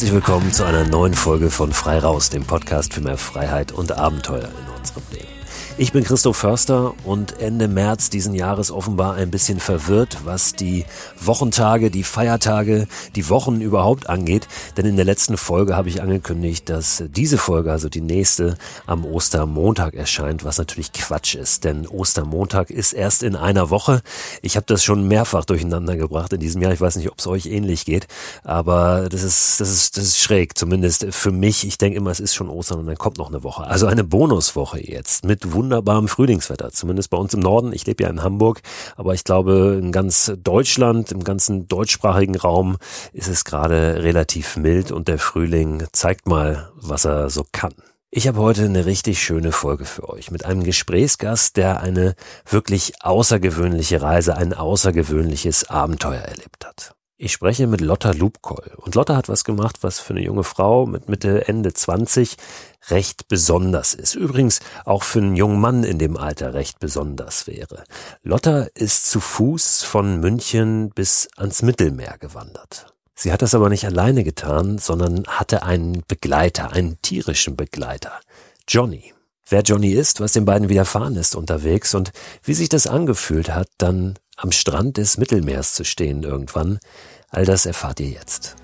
Herzlich willkommen zu einer neuen Folge von Frei Raus, dem Podcast für mehr Freiheit und Abenteuer in unserem Leben. Ich bin Christoph Förster und Ende März diesen Jahres offenbar ein bisschen verwirrt, was die Wochentage, die Feiertage, die Wochen überhaupt angeht. Denn in der letzten Folge habe ich angekündigt, dass diese Folge, also die nächste, am Ostermontag erscheint, was natürlich Quatsch ist. Denn Ostermontag ist erst in einer Woche. Ich habe das schon mehrfach durcheinander gebracht in diesem Jahr. Ich weiß nicht, ob es euch ähnlich geht, aber das ist, das ist, das ist schräg, zumindest für mich. Ich denke immer, es ist schon Ostern und dann kommt noch eine Woche. Also eine Bonuswoche jetzt mit wunderbar wunderbarem Frühlingswetter, zumindest bei uns im Norden. Ich lebe ja in Hamburg, aber ich glaube, in ganz Deutschland, im ganzen deutschsprachigen Raum ist es gerade relativ mild und der Frühling zeigt mal, was er so kann. Ich habe heute eine richtig schöne Folge für euch mit einem Gesprächsgast, der eine wirklich außergewöhnliche Reise, ein außergewöhnliches Abenteuer erlebt hat. Ich spreche mit Lotta Lubkoll. Und Lotta hat was gemacht, was für eine junge Frau mit Mitte, Ende 20 recht besonders ist. Übrigens auch für einen jungen Mann in dem Alter recht besonders wäre. Lotta ist zu Fuß von München bis ans Mittelmeer gewandert. Sie hat das aber nicht alleine getan, sondern hatte einen Begleiter, einen tierischen Begleiter. Johnny. Wer Johnny ist, was den beiden widerfahren ist unterwegs und wie sich das angefühlt hat, dann am Strand des Mittelmeers zu stehen irgendwann, all das erfahrt ihr jetzt.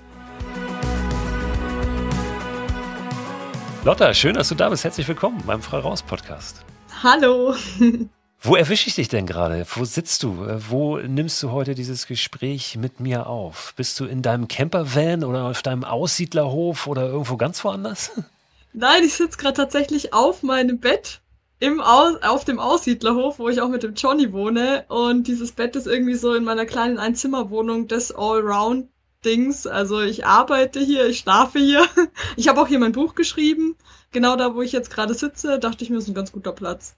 Lotta, schön, dass du da bist. Herzlich willkommen beim Frei Raus Podcast. Hallo. Wo erwische ich dich denn gerade? Wo sitzt du? Wo nimmst du heute dieses Gespräch mit mir auf? Bist du in deinem Campervan oder auf deinem Aussiedlerhof oder irgendwo ganz woanders? Nein, ich sitze gerade tatsächlich auf meinem Bett im Aus auf dem Aussiedlerhof, wo ich auch mit dem Johnny wohne. Und dieses Bett ist irgendwie so in meiner kleinen Einzimmerwohnung des Allround-Dings. Also ich arbeite hier, ich schlafe hier. Ich habe auch hier mein Buch geschrieben. Genau da, wo ich jetzt gerade sitze, dachte ich mir, ist ein ganz guter Platz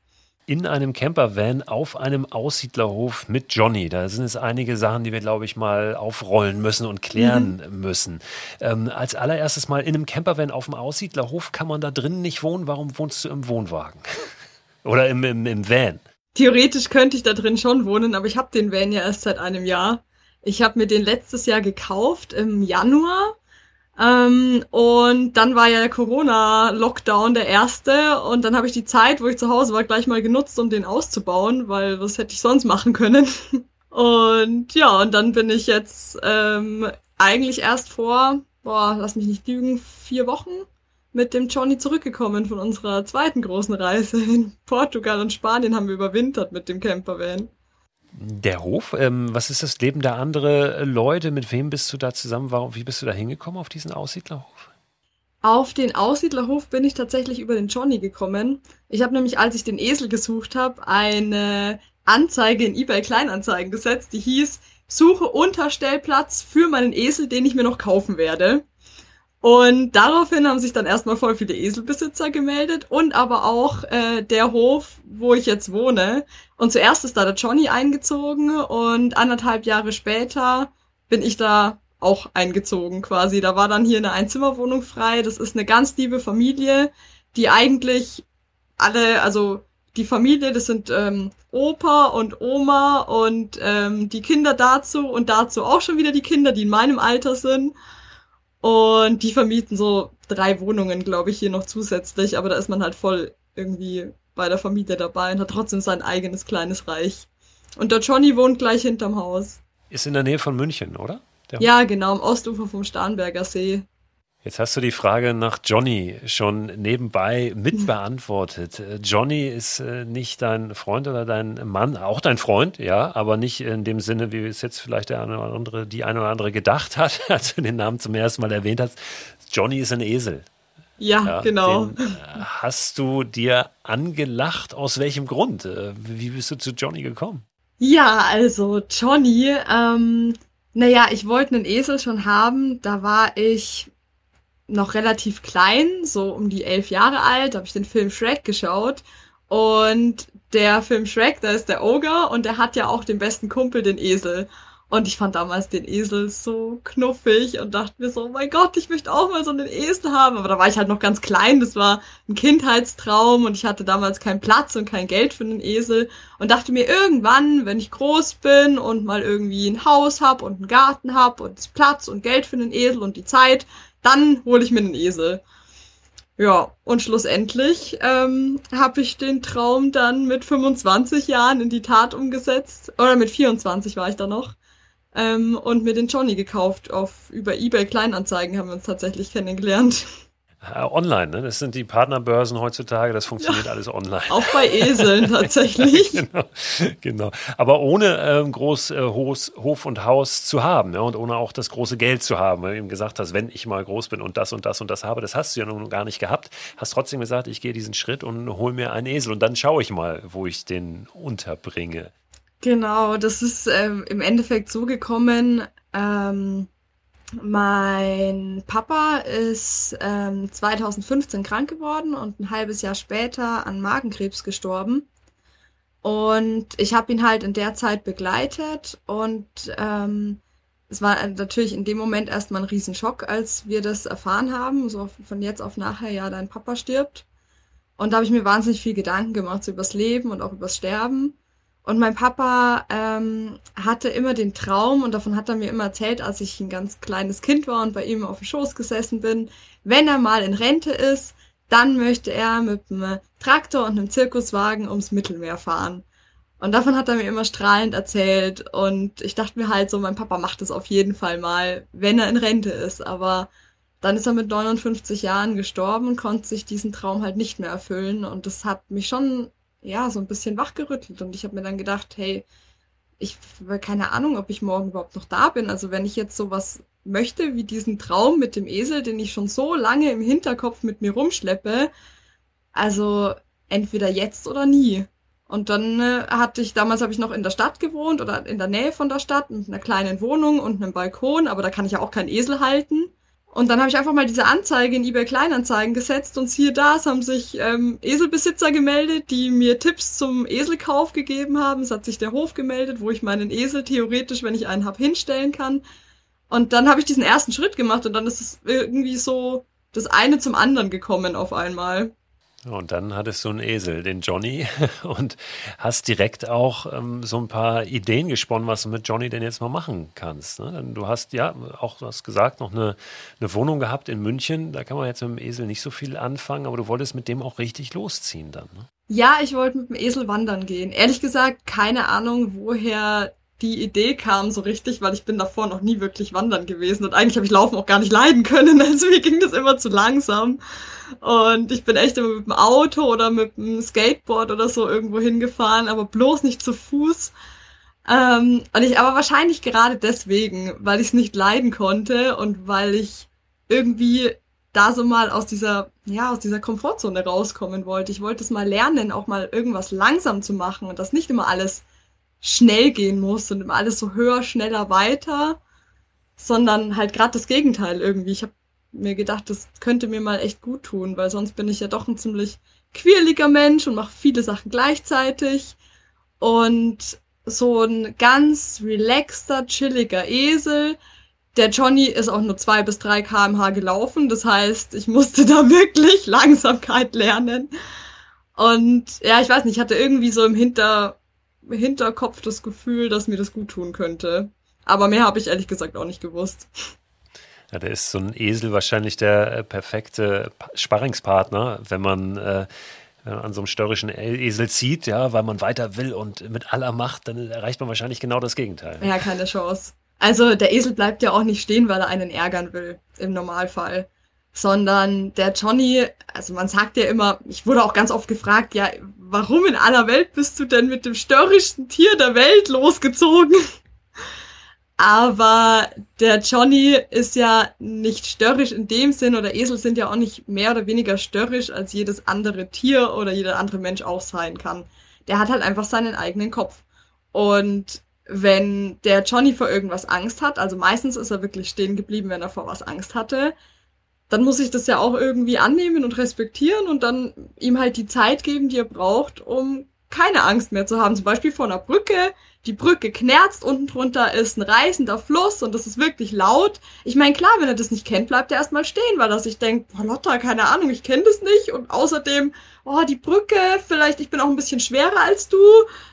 in einem Campervan auf einem Aussiedlerhof mit Johnny. Da sind es einige Sachen, die wir, glaube ich, mal aufrollen müssen und klären mhm. müssen. Ähm, als allererstes mal in einem Campervan auf dem Aussiedlerhof kann man da drinnen nicht wohnen. Warum wohnst du im Wohnwagen? Oder im, im, im Van. Theoretisch könnte ich da drin schon wohnen, aber ich habe den Van ja erst seit einem Jahr. Ich habe mir den letztes Jahr gekauft im Januar. Ähm, und dann war ja der Corona-Lockdown der erste und dann habe ich die Zeit, wo ich zu Hause war, gleich mal genutzt, um den auszubauen, weil was hätte ich sonst machen können. und ja, und dann bin ich jetzt ähm, eigentlich erst vor, boah, lass mich nicht lügen, vier Wochen mit dem Johnny zurückgekommen von unserer zweiten großen Reise. In Portugal und Spanien haben wir überwintert mit dem Campervan. Der Hof, ähm, was ist das Leben der anderen Leute? Mit wem bist du da zusammen? Warum, wie bist du da hingekommen auf diesen Aussiedlerhof? Auf den Aussiedlerhof bin ich tatsächlich über den Johnny gekommen. Ich habe nämlich, als ich den Esel gesucht habe, eine Anzeige in eBay Kleinanzeigen gesetzt, die hieß, suche Unterstellplatz für meinen Esel, den ich mir noch kaufen werde. Und daraufhin haben sich dann erstmal voll viele Eselbesitzer gemeldet und aber auch äh, der Hof, wo ich jetzt wohne. Und zuerst ist da der Johnny eingezogen und anderthalb Jahre später bin ich da auch eingezogen quasi. Da war dann hier eine Einzimmerwohnung frei. Das ist eine ganz liebe Familie, die eigentlich alle, also die Familie, das sind ähm, Opa und Oma und ähm, die Kinder dazu und dazu auch schon wieder die Kinder, die in meinem Alter sind. Und die vermieten so drei Wohnungen, glaube ich, hier noch zusätzlich, aber da ist man halt voll irgendwie bei der Familie dabei und hat trotzdem sein eigenes kleines Reich. Und der Johnny wohnt gleich hinterm Haus. Ist in der Nähe von München, oder? Der ja, genau, am Ostufer vom Starnberger See. Jetzt hast du die Frage nach Johnny schon nebenbei mitbeantwortet. Johnny ist äh, nicht dein Freund oder dein Mann, auch dein Freund, ja, aber nicht in dem Sinne, wie es jetzt vielleicht der eine oder andere, die eine oder andere gedacht hat, als du den Namen zum ersten Mal erwähnt hast. Johnny ist ein Esel. Ja, ja genau. Den äh, hast du dir angelacht? Aus welchem Grund? Äh, wie bist du zu Johnny gekommen? Ja, also Johnny, ähm, naja, ich wollte einen Esel schon haben. Da war ich noch relativ klein, so um die elf Jahre alt, habe ich den Film Shrek geschaut. Und der Film Shrek, da ist der Ogre und der hat ja auch den besten Kumpel, den Esel. Und ich fand damals den Esel so knuffig und dachte mir so, oh mein Gott, ich möchte auch mal so einen Esel haben. Aber da war ich halt noch ganz klein, das war ein Kindheitstraum und ich hatte damals keinen Platz und kein Geld für einen Esel und dachte mir irgendwann, wenn ich groß bin und mal irgendwie ein Haus hab und einen Garten hab und Platz und Geld für einen Esel und die Zeit, dann hole ich mir einen Esel. Ja, und schlussendlich ähm, habe ich den Traum dann mit 25 Jahren in die Tat umgesetzt. Oder mit 24 war ich da noch ähm, und mir den Johnny gekauft. Auf über eBay Kleinanzeigen haben wir uns tatsächlich kennengelernt. Äh, online, ne? Das sind die Partnerbörsen heutzutage, das funktioniert ja, alles online. Auch bei Eseln tatsächlich. genau, genau. Aber ohne ähm, groß äh, Hof, Hof und Haus zu haben ja? und ohne auch das große Geld zu haben. Weil du eben gesagt hast, wenn ich mal groß bin und das und das und das habe, das hast du ja nun gar nicht gehabt. Hast trotzdem gesagt, ich gehe diesen Schritt und hole mir einen Esel und dann schaue ich mal, wo ich den unterbringe. Genau, das ist ähm, im Endeffekt so gekommen. Ähm, mein Papa ist ähm, 2015 krank geworden und ein halbes Jahr später an Magenkrebs gestorben. Und ich habe ihn halt in der Zeit begleitet und ähm, es war natürlich in dem Moment erstmal ein Riesenschock, als wir das erfahren haben, so von jetzt auf nachher, ja, dein Papa stirbt. Und da habe ich mir wahnsinnig viel Gedanken gemacht so übers Leben und auch übers Sterben. Und mein Papa ähm, hatte immer den Traum, und davon hat er mir immer erzählt, als ich ein ganz kleines Kind war und bei ihm auf dem Schoß gesessen bin, wenn er mal in Rente ist, dann möchte er mit einem Traktor und einem Zirkuswagen ums Mittelmeer fahren. Und davon hat er mir immer strahlend erzählt. Und ich dachte mir halt so, mein Papa macht es auf jeden Fall mal, wenn er in Rente ist. Aber dann ist er mit 59 Jahren gestorben und konnte sich diesen Traum halt nicht mehr erfüllen. Und das hat mich schon ja, so ein bisschen wachgerüttelt. Und ich habe mir dann gedacht, hey, ich habe keine Ahnung, ob ich morgen überhaupt noch da bin. Also wenn ich jetzt sowas möchte, wie diesen Traum mit dem Esel, den ich schon so lange im Hinterkopf mit mir rumschleppe, also entweder jetzt oder nie. Und dann äh, hatte ich, damals habe ich noch in der Stadt gewohnt oder in der Nähe von der Stadt mit einer kleinen Wohnung und einem Balkon, aber da kann ich ja auch keinen Esel halten. Und dann habe ich einfach mal diese Anzeige in eBay Kleinanzeigen gesetzt und siehe da, es haben sich ähm, Eselbesitzer gemeldet, die mir Tipps zum Eselkauf gegeben haben. Es hat sich der Hof gemeldet, wo ich meinen Esel theoretisch, wenn ich einen hab, hinstellen kann. Und dann habe ich diesen ersten Schritt gemacht und dann ist es irgendwie so das eine zum anderen gekommen auf einmal. Und dann hattest du einen Esel, den Johnny, und hast direkt auch ähm, so ein paar Ideen gesponnen, was du mit Johnny denn jetzt mal machen kannst. Ne? Du hast ja auch, du hast gesagt, noch eine, eine Wohnung gehabt in München. Da kann man jetzt mit dem Esel nicht so viel anfangen, aber du wolltest mit dem auch richtig losziehen dann. Ne? Ja, ich wollte mit dem Esel wandern gehen. Ehrlich gesagt, keine Ahnung, woher die Idee kam so richtig, weil ich bin davor noch nie wirklich wandern gewesen und eigentlich habe ich Laufen auch gar nicht leiden können, also mir ging das immer zu langsam und ich bin echt immer mit dem Auto oder mit dem Skateboard oder so irgendwo hingefahren, aber bloß nicht zu Fuß. Ähm, und ich aber wahrscheinlich gerade deswegen, weil ich es nicht leiden konnte und weil ich irgendwie da so mal aus dieser, ja, aus dieser Komfortzone rauskommen wollte. Ich wollte es mal lernen, auch mal irgendwas langsam zu machen und das nicht immer alles schnell gehen muss und immer alles so höher, schneller, weiter, sondern halt gerade das Gegenteil irgendwie. Ich habe mir gedacht, das könnte mir mal echt gut tun, weil sonst bin ich ja doch ein ziemlich quirliger Mensch und mache viele Sachen gleichzeitig. Und so ein ganz relaxter, chilliger Esel. Der Johnny ist auch nur zwei bis drei kmh gelaufen. Das heißt, ich musste da wirklich Langsamkeit lernen. Und ja, ich weiß nicht, ich hatte irgendwie so im Hinter, Hinterkopf das Gefühl, dass mir das gut tun könnte. Aber mehr habe ich ehrlich gesagt auch nicht gewusst. Ja, der ist so ein Esel wahrscheinlich der äh, perfekte Sparringspartner, wenn man äh, an so einem störrischen e-, Esel zieht, ja, weil man weiter will und mit aller Macht, dann erreicht man wahrscheinlich genau das Gegenteil. Ja, keine Chance. Also der Esel bleibt ja auch nicht stehen, weil er einen ärgern will, im Normalfall. Sondern der Johnny, also man sagt ja immer, ich wurde auch ganz oft gefragt, ja, warum in aller Welt bist du denn mit dem störrischsten Tier der Welt losgezogen? Aber der Johnny ist ja nicht störrisch in dem Sinn oder Esel sind ja auch nicht mehr oder weniger störrisch als jedes andere Tier oder jeder andere Mensch auch sein kann. Der hat halt einfach seinen eigenen Kopf. Und wenn der Johnny vor irgendwas Angst hat, also meistens ist er wirklich stehen geblieben, wenn er vor was Angst hatte, dann muss ich das ja auch irgendwie annehmen und respektieren und dann ihm halt die Zeit geben, die er braucht, um keine Angst mehr zu haben. Zum Beispiel vor einer Brücke. Die Brücke knerzt, unten drunter ist ein reißender Fluss und das ist wirklich laut. Ich meine, klar, wenn er das nicht kennt, bleibt er erstmal stehen, weil er sich denkt, boah, Lotta, keine Ahnung, ich kenne das nicht. Und außerdem, oh, die Brücke, vielleicht, ich bin auch ein bisschen schwerer als du.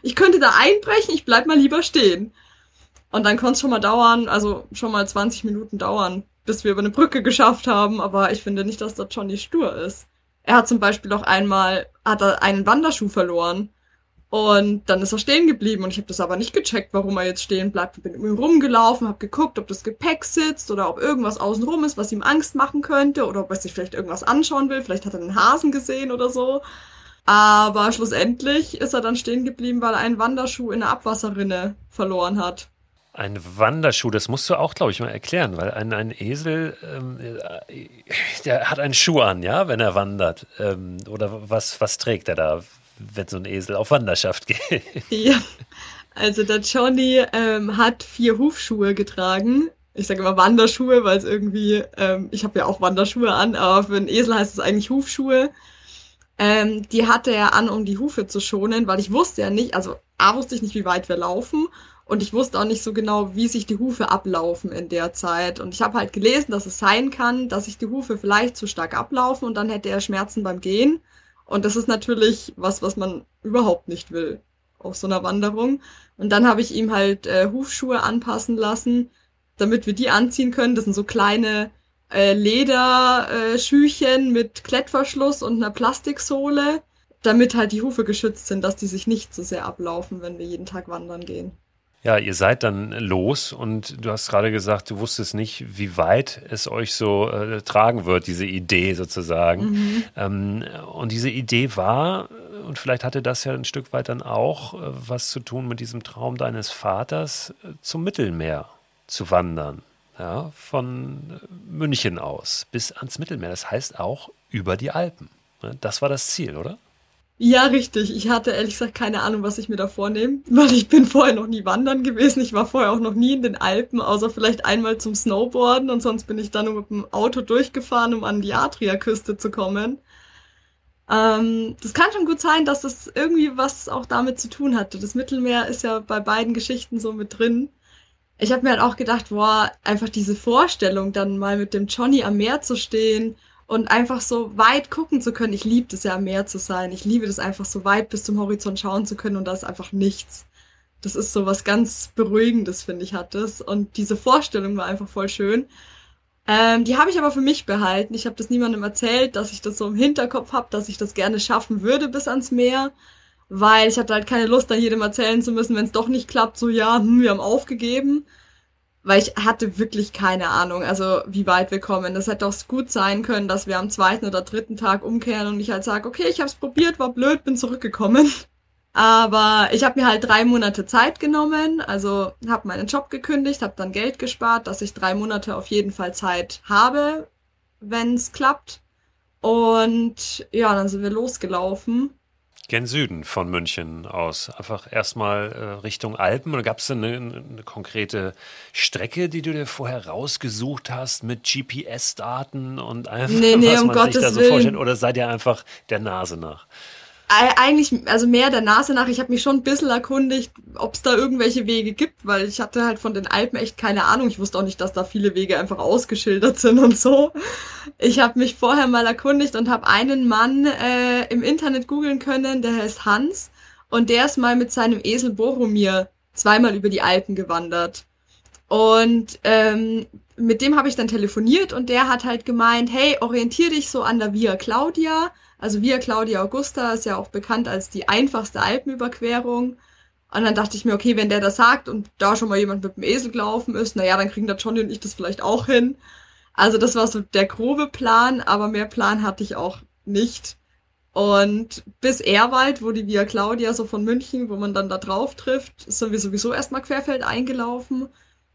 Ich könnte da einbrechen, ich bleib mal lieber stehen. Und dann konnte es schon mal dauern, also schon mal 20 Minuten dauern, bis wir über eine Brücke geschafft haben. Aber ich finde nicht, dass der Johnny stur ist. Er hat zum Beispiel auch einmal, hat er einen Wanderschuh verloren. Und dann ist er stehen geblieben und ich habe das aber nicht gecheckt, warum er jetzt stehen bleibt. Ich bin irgendwie rumgelaufen, habe geguckt, ob das Gepäck sitzt oder ob irgendwas außenrum ist, was ihm Angst machen könnte oder ob er sich vielleicht irgendwas anschauen will. Vielleicht hat er einen Hasen gesehen oder so. Aber schlussendlich ist er dann stehen geblieben, weil er einen Wanderschuh in der Abwasserrinne verloren hat. Ein Wanderschuh, das musst du auch, glaube ich, mal erklären, weil ein, ein Esel, ähm, der hat einen Schuh an, ja, wenn er wandert. Ähm, oder was, was trägt er da? wenn so ein Esel auf Wanderschaft geht. Ja, also der Johnny ähm, hat vier Hufschuhe getragen. Ich sage immer Wanderschuhe, weil es irgendwie, ähm, ich habe ja auch Wanderschuhe an, aber für einen Esel heißt es eigentlich Hufschuhe. Ähm, die hatte er an, um die Hufe zu schonen, weil ich wusste ja nicht, also A wusste ich nicht, wie weit wir laufen und ich wusste auch nicht so genau, wie sich die Hufe ablaufen in der Zeit. Und ich habe halt gelesen, dass es sein kann, dass sich die Hufe vielleicht zu stark ablaufen und dann hätte er Schmerzen beim Gehen. Und das ist natürlich was, was man überhaupt nicht will auf so einer Wanderung. Und dann habe ich ihm halt äh, Hufschuhe anpassen lassen, damit wir die anziehen können. Das sind so kleine äh, Lederschüchen äh, mit Klettverschluss und einer Plastiksohle, damit halt die Hufe geschützt sind, dass die sich nicht so sehr ablaufen, wenn wir jeden Tag wandern gehen. Ja, ihr seid dann los und du hast gerade gesagt, du wusstest nicht, wie weit es euch so äh, tragen wird, diese Idee sozusagen. Mhm. Ähm, und diese Idee war, und vielleicht hatte das ja ein Stück weit dann auch äh, was zu tun mit diesem Traum deines Vaters, äh, zum Mittelmeer zu wandern. Ja, von München aus bis ans Mittelmeer. Das heißt auch über die Alpen. Ne, das war das Ziel, oder? Ja, richtig. Ich hatte ehrlich gesagt keine Ahnung, was ich mir da vornehme, weil ich bin vorher noch nie wandern gewesen. Ich war vorher auch noch nie in den Alpen, außer vielleicht einmal zum Snowboarden und sonst bin ich dann mit dem Auto durchgefahren, um an die Adriaküste zu kommen. Ähm, das kann schon gut sein, dass das irgendwie was auch damit zu tun hatte. Das Mittelmeer ist ja bei beiden Geschichten so mit drin. Ich habe mir halt auch gedacht, boah, einfach diese Vorstellung, dann mal mit dem Johnny am Meer zu stehen und einfach so weit gucken zu können. Ich liebe es ja am Meer zu sein. Ich liebe das einfach so weit bis zum Horizont schauen zu können und da ist einfach nichts. Das ist so was ganz Beruhigendes, finde ich, hat es. Und diese Vorstellung war einfach voll schön. Ähm, die habe ich aber für mich behalten. Ich habe das niemandem erzählt, dass ich das so im Hinterkopf habe, dass ich das gerne schaffen würde bis ans Meer. Weil ich hatte halt keine Lust, dann jedem erzählen zu müssen, wenn es doch nicht klappt, so ja, hm, wir haben aufgegeben weil ich hatte wirklich keine Ahnung, also wie weit wir kommen. Das hätte auch gut sein können, dass wir am zweiten oder dritten Tag umkehren und ich halt sage, okay, ich habe es probiert, war blöd, bin zurückgekommen. Aber ich habe mir halt drei Monate Zeit genommen, also habe meinen Job gekündigt, habe dann Geld gespart, dass ich drei Monate auf jeden Fall Zeit habe, wenn es klappt. Und ja, dann sind wir losgelaufen. Gen Süden von München aus. Einfach erstmal äh, Richtung Alpen. Oder gab es eine, eine konkrete Strecke, die du dir vorher rausgesucht hast mit GPS-Daten und einfach, nee, nee, was um man Gottes sich da so Willen. vorstellt? Oder seid ihr einfach der Nase nach? Eigentlich, also mehr der Nase nach. Ich habe mich schon ein bisschen erkundigt, ob es da irgendwelche Wege gibt, weil ich hatte halt von den Alpen echt keine Ahnung. Ich wusste auch nicht, dass da viele Wege einfach ausgeschildert sind und so. Ich habe mich vorher mal erkundigt und habe einen Mann äh, im Internet googeln können, der heißt Hans. Und der ist mal mit seinem Esel Boromir zweimal über die Alpen gewandert. Und ähm, mit dem habe ich dann telefoniert und der hat halt gemeint, hey, orientier dich so an der Via Claudia also Via Claudia Augusta ist ja auch bekannt als die einfachste Alpenüberquerung. Und dann dachte ich mir, okay, wenn der das sagt und da schon mal jemand mit dem Esel gelaufen ist, naja, dann kriegen der Johnny und ich das vielleicht auch hin. Also das war so der grobe Plan, aber mehr Plan hatte ich auch nicht. Und bis Erwald, wo die Via Claudia so von München, wo man dann da drauf trifft, sind wir sowieso erstmal querfeld eingelaufen.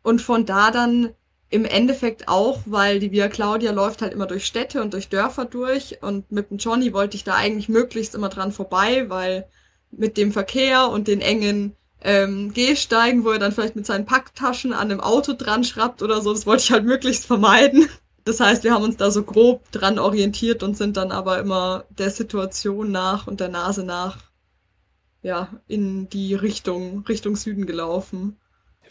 Und von da dann im Endeffekt auch, weil die Via Claudia läuft halt immer durch Städte und durch Dörfer durch und mit dem Johnny wollte ich da eigentlich möglichst immer dran vorbei, weil mit dem Verkehr und den engen ähm, Gehsteigen, wo er dann vielleicht mit seinen Packtaschen an einem Auto dran schraubt oder so, das wollte ich halt möglichst vermeiden. Das heißt, wir haben uns da so grob dran orientiert und sind dann aber immer der Situation nach und der Nase nach ja, in die Richtung, Richtung Süden gelaufen.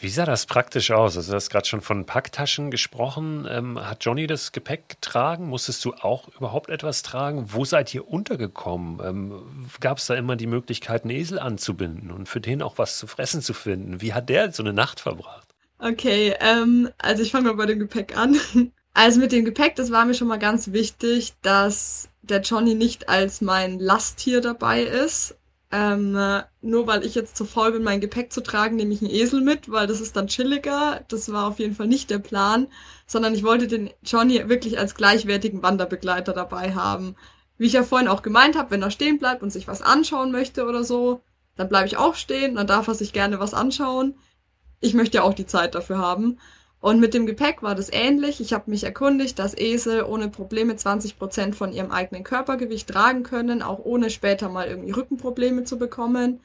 Wie sah das praktisch aus? Also, du hast gerade schon von Packtaschen gesprochen. Ähm, hat Johnny das Gepäck getragen? Musstest du auch überhaupt etwas tragen? Wo seid ihr untergekommen? Ähm, Gab es da immer die Möglichkeit, einen Esel anzubinden und für den auch was zu fressen zu finden? Wie hat der so eine Nacht verbracht? Okay, ähm, also ich fange mal bei dem Gepäck an. Also mit dem Gepäck, das war mir schon mal ganz wichtig, dass der Johnny nicht als mein Lasttier dabei ist. Ähm, nur weil ich jetzt zu faul bin, mein Gepäck zu tragen, nehme ich einen Esel mit, weil das ist dann chilliger. Das war auf jeden Fall nicht der Plan, sondern ich wollte den Johnny wirklich als gleichwertigen Wanderbegleiter dabei haben. Wie ich ja vorhin auch gemeint habe, wenn er stehen bleibt und sich was anschauen möchte oder so, dann bleibe ich auch stehen, dann darf er sich gerne was anschauen. Ich möchte ja auch die Zeit dafür haben. Und mit dem Gepäck war das ähnlich. Ich habe mich erkundigt, dass Esel ohne Probleme 20 Prozent von ihrem eigenen Körpergewicht tragen können, auch ohne später mal irgendwie Rückenprobleme zu bekommen.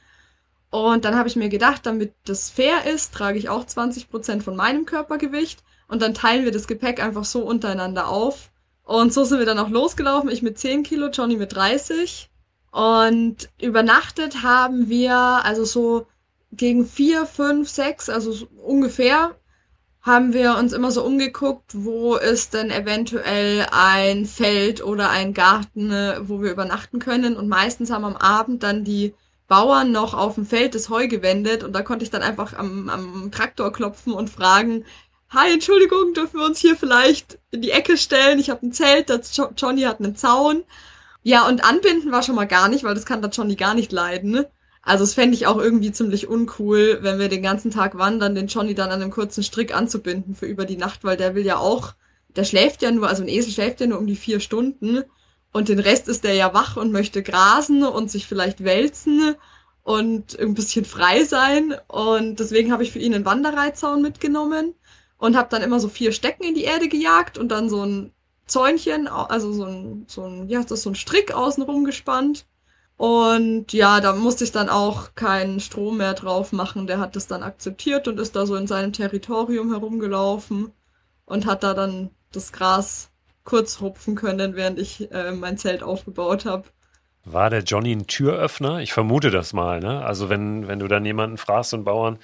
Und dann habe ich mir gedacht, damit das fair ist, trage ich auch 20 Prozent von meinem Körpergewicht und dann teilen wir das Gepäck einfach so untereinander auf. Und so sind wir dann auch losgelaufen. Ich mit 10 Kilo, Johnny mit 30. Und übernachtet haben wir also so gegen 4, 5, 6, also so ungefähr haben wir uns immer so umgeguckt, wo ist denn eventuell ein Feld oder ein Garten, wo wir übernachten können. Und meistens haben am Abend dann die Bauern noch auf dem Feld das Heu gewendet und da konnte ich dann einfach am, am Traktor klopfen und fragen, Hi, Entschuldigung, dürfen wir uns hier vielleicht in die Ecke stellen? Ich habe ein Zelt, das Johnny hat einen Zaun. Ja, und anbinden war schon mal gar nicht, weil das kann der Johnny gar nicht leiden. Also es fände ich auch irgendwie ziemlich uncool, wenn wir den ganzen Tag wandern, den Johnny dann an einem kurzen Strick anzubinden für über die Nacht, weil der will ja auch, der schläft ja nur, also ein Esel schläft ja nur um die vier Stunden und den Rest ist der ja wach und möchte grasen und sich vielleicht wälzen und ein bisschen frei sein. Und deswegen habe ich für ihn einen Wanderreizaun mitgenommen und habe dann immer so vier Stecken in die Erde gejagt und dann so ein Zäunchen, also so ein, so ein, ja, das so ein Strick außenrum gespannt und ja, da musste ich dann auch keinen Strom mehr drauf machen. Der hat das dann akzeptiert und ist da so in seinem Territorium herumgelaufen und hat da dann das Gras kurz rupfen können, während ich äh, mein Zelt aufgebaut habe. War der Johnny ein Türöffner? Ich vermute das mal. Ne? Also wenn, wenn du dann jemanden fragst, einen Bauern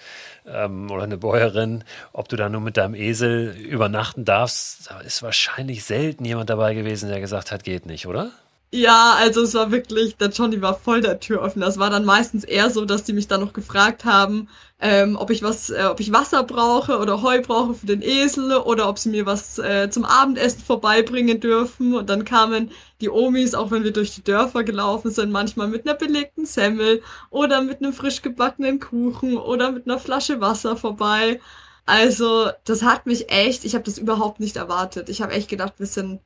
ähm, oder eine Bäuerin, ob du da nur mit deinem Esel übernachten darfst, da ist wahrscheinlich selten jemand dabei gewesen, der gesagt hat, geht nicht, oder? Ja, also es war wirklich, der Johnny war voll der Türöffner. Es war dann meistens eher so, dass die mich dann noch gefragt haben, ähm, ob ich was, äh, ob ich Wasser brauche oder Heu brauche für den Esel oder ob sie mir was äh, zum Abendessen vorbeibringen dürfen. Und dann kamen die Omis, auch wenn wir durch die Dörfer gelaufen sind, manchmal mit einer belegten Semmel oder mit einem frisch gebackenen Kuchen oder mit einer Flasche Wasser vorbei. Also das hat mich echt, ich habe das überhaupt nicht erwartet. Ich habe echt gedacht, wir sind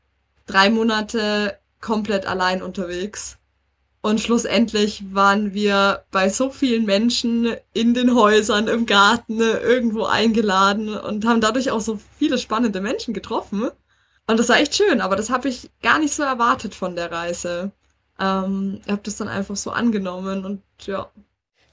drei Monate komplett allein unterwegs. Und schlussendlich waren wir bei so vielen Menschen in den Häusern, im Garten, irgendwo eingeladen und haben dadurch auch so viele spannende Menschen getroffen. Und das war echt schön, aber das habe ich gar nicht so erwartet von der Reise. Ähm, ich habe das dann einfach so angenommen und ja.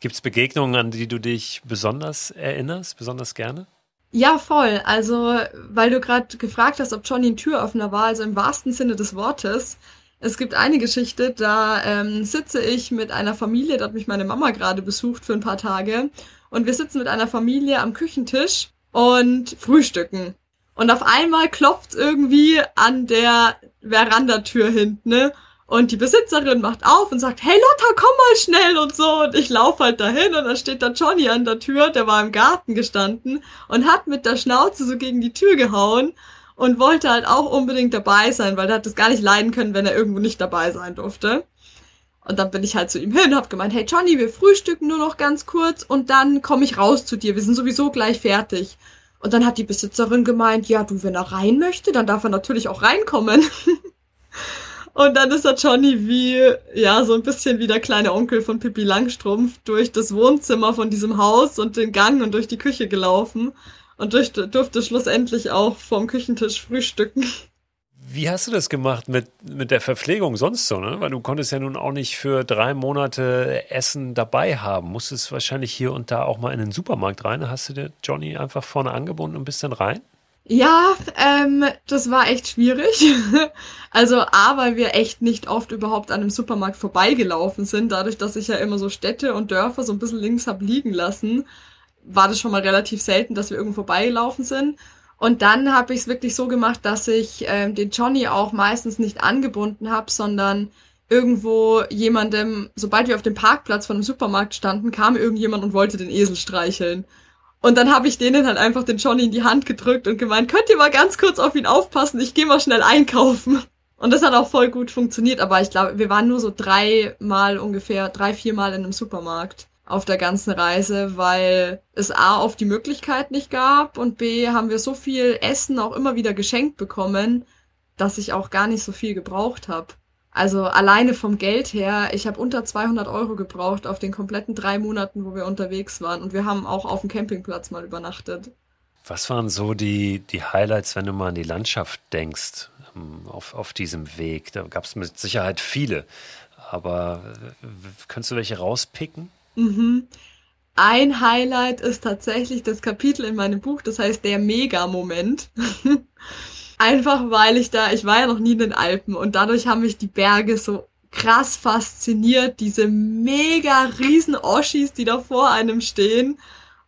Gibt es Begegnungen, an die du dich besonders erinnerst, besonders gerne? Ja, voll. Also, weil du gerade gefragt hast, ob Johnny ein Türöffner war, also im wahrsten Sinne des Wortes. Es gibt eine Geschichte, da ähm, sitze ich mit einer Familie, da hat mich meine Mama gerade besucht für ein paar Tage. Und wir sitzen mit einer Familie am Küchentisch und frühstücken. Und auf einmal klopft irgendwie an der Verandatür hinten, ne? Und die Besitzerin macht auf und sagt, hey Lotta, komm mal schnell und so. Und ich laufe halt dahin und dann steht da Johnny an der Tür, der war im Garten gestanden und hat mit der Schnauze so gegen die Tür gehauen und wollte halt auch unbedingt dabei sein, weil er hat das gar nicht leiden können, wenn er irgendwo nicht dabei sein durfte. Und dann bin ich halt zu ihm hin, hab gemeint, hey Johnny, wir frühstücken nur noch ganz kurz und dann komme ich raus zu dir. Wir sind sowieso gleich fertig. Und dann hat die Besitzerin gemeint, ja, du, wenn er rein möchte, dann darf er natürlich auch reinkommen. und dann ist der Johnny wie, ja, so ein bisschen wie der kleine Onkel von Pippi Langstrumpf durch das Wohnzimmer von diesem Haus und den Gang und durch die Küche gelaufen und durch, durfte schlussendlich auch vom Küchentisch frühstücken. Wie hast du das gemacht mit, mit der Verpflegung sonst so, ne? Weil du konntest ja nun auch nicht für drei Monate Essen dabei haben. Musstest wahrscheinlich hier und da auch mal in den Supermarkt rein. Hast du dir Johnny einfach vorne angebunden und bist dann rein? Ja, ähm, das war echt schwierig. also A, weil wir echt nicht oft überhaupt an einem Supermarkt vorbeigelaufen sind, dadurch, dass ich ja immer so Städte und Dörfer so ein bisschen links hab liegen lassen, war das schon mal relativ selten, dass wir irgendwo vorbeigelaufen sind. Und dann habe ich es wirklich so gemacht, dass ich ähm, den Johnny auch meistens nicht angebunden habe, sondern irgendwo jemandem, sobald wir auf dem Parkplatz von einem Supermarkt standen, kam irgendjemand und wollte den Esel streicheln. Und dann habe ich denen halt einfach den Johnny in die Hand gedrückt und gemeint, könnt ihr mal ganz kurz auf ihn aufpassen, ich gehe mal schnell einkaufen. Und das hat auch voll gut funktioniert, aber ich glaube, wir waren nur so dreimal ungefähr, drei, viermal in einem Supermarkt auf der ganzen Reise, weil es A auf die Möglichkeit nicht gab und B haben wir so viel Essen auch immer wieder geschenkt bekommen, dass ich auch gar nicht so viel gebraucht habe. Also alleine vom Geld her, ich habe unter 200 Euro gebraucht auf den kompletten drei Monaten, wo wir unterwegs waren. Und wir haben auch auf dem Campingplatz mal übernachtet. Was waren so die, die Highlights, wenn du mal an die Landschaft denkst, ähm, auf, auf diesem Weg? Da gab es mit Sicherheit viele. Aber könntest du welche rauspicken? Mhm. Ein Highlight ist tatsächlich das Kapitel in meinem Buch, das heißt der Mega-Moment. Einfach weil ich da, ich war ja noch nie in den Alpen und dadurch haben mich die Berge so krass fasziniert, diese mega riesen Oschis, die da vor einem stehen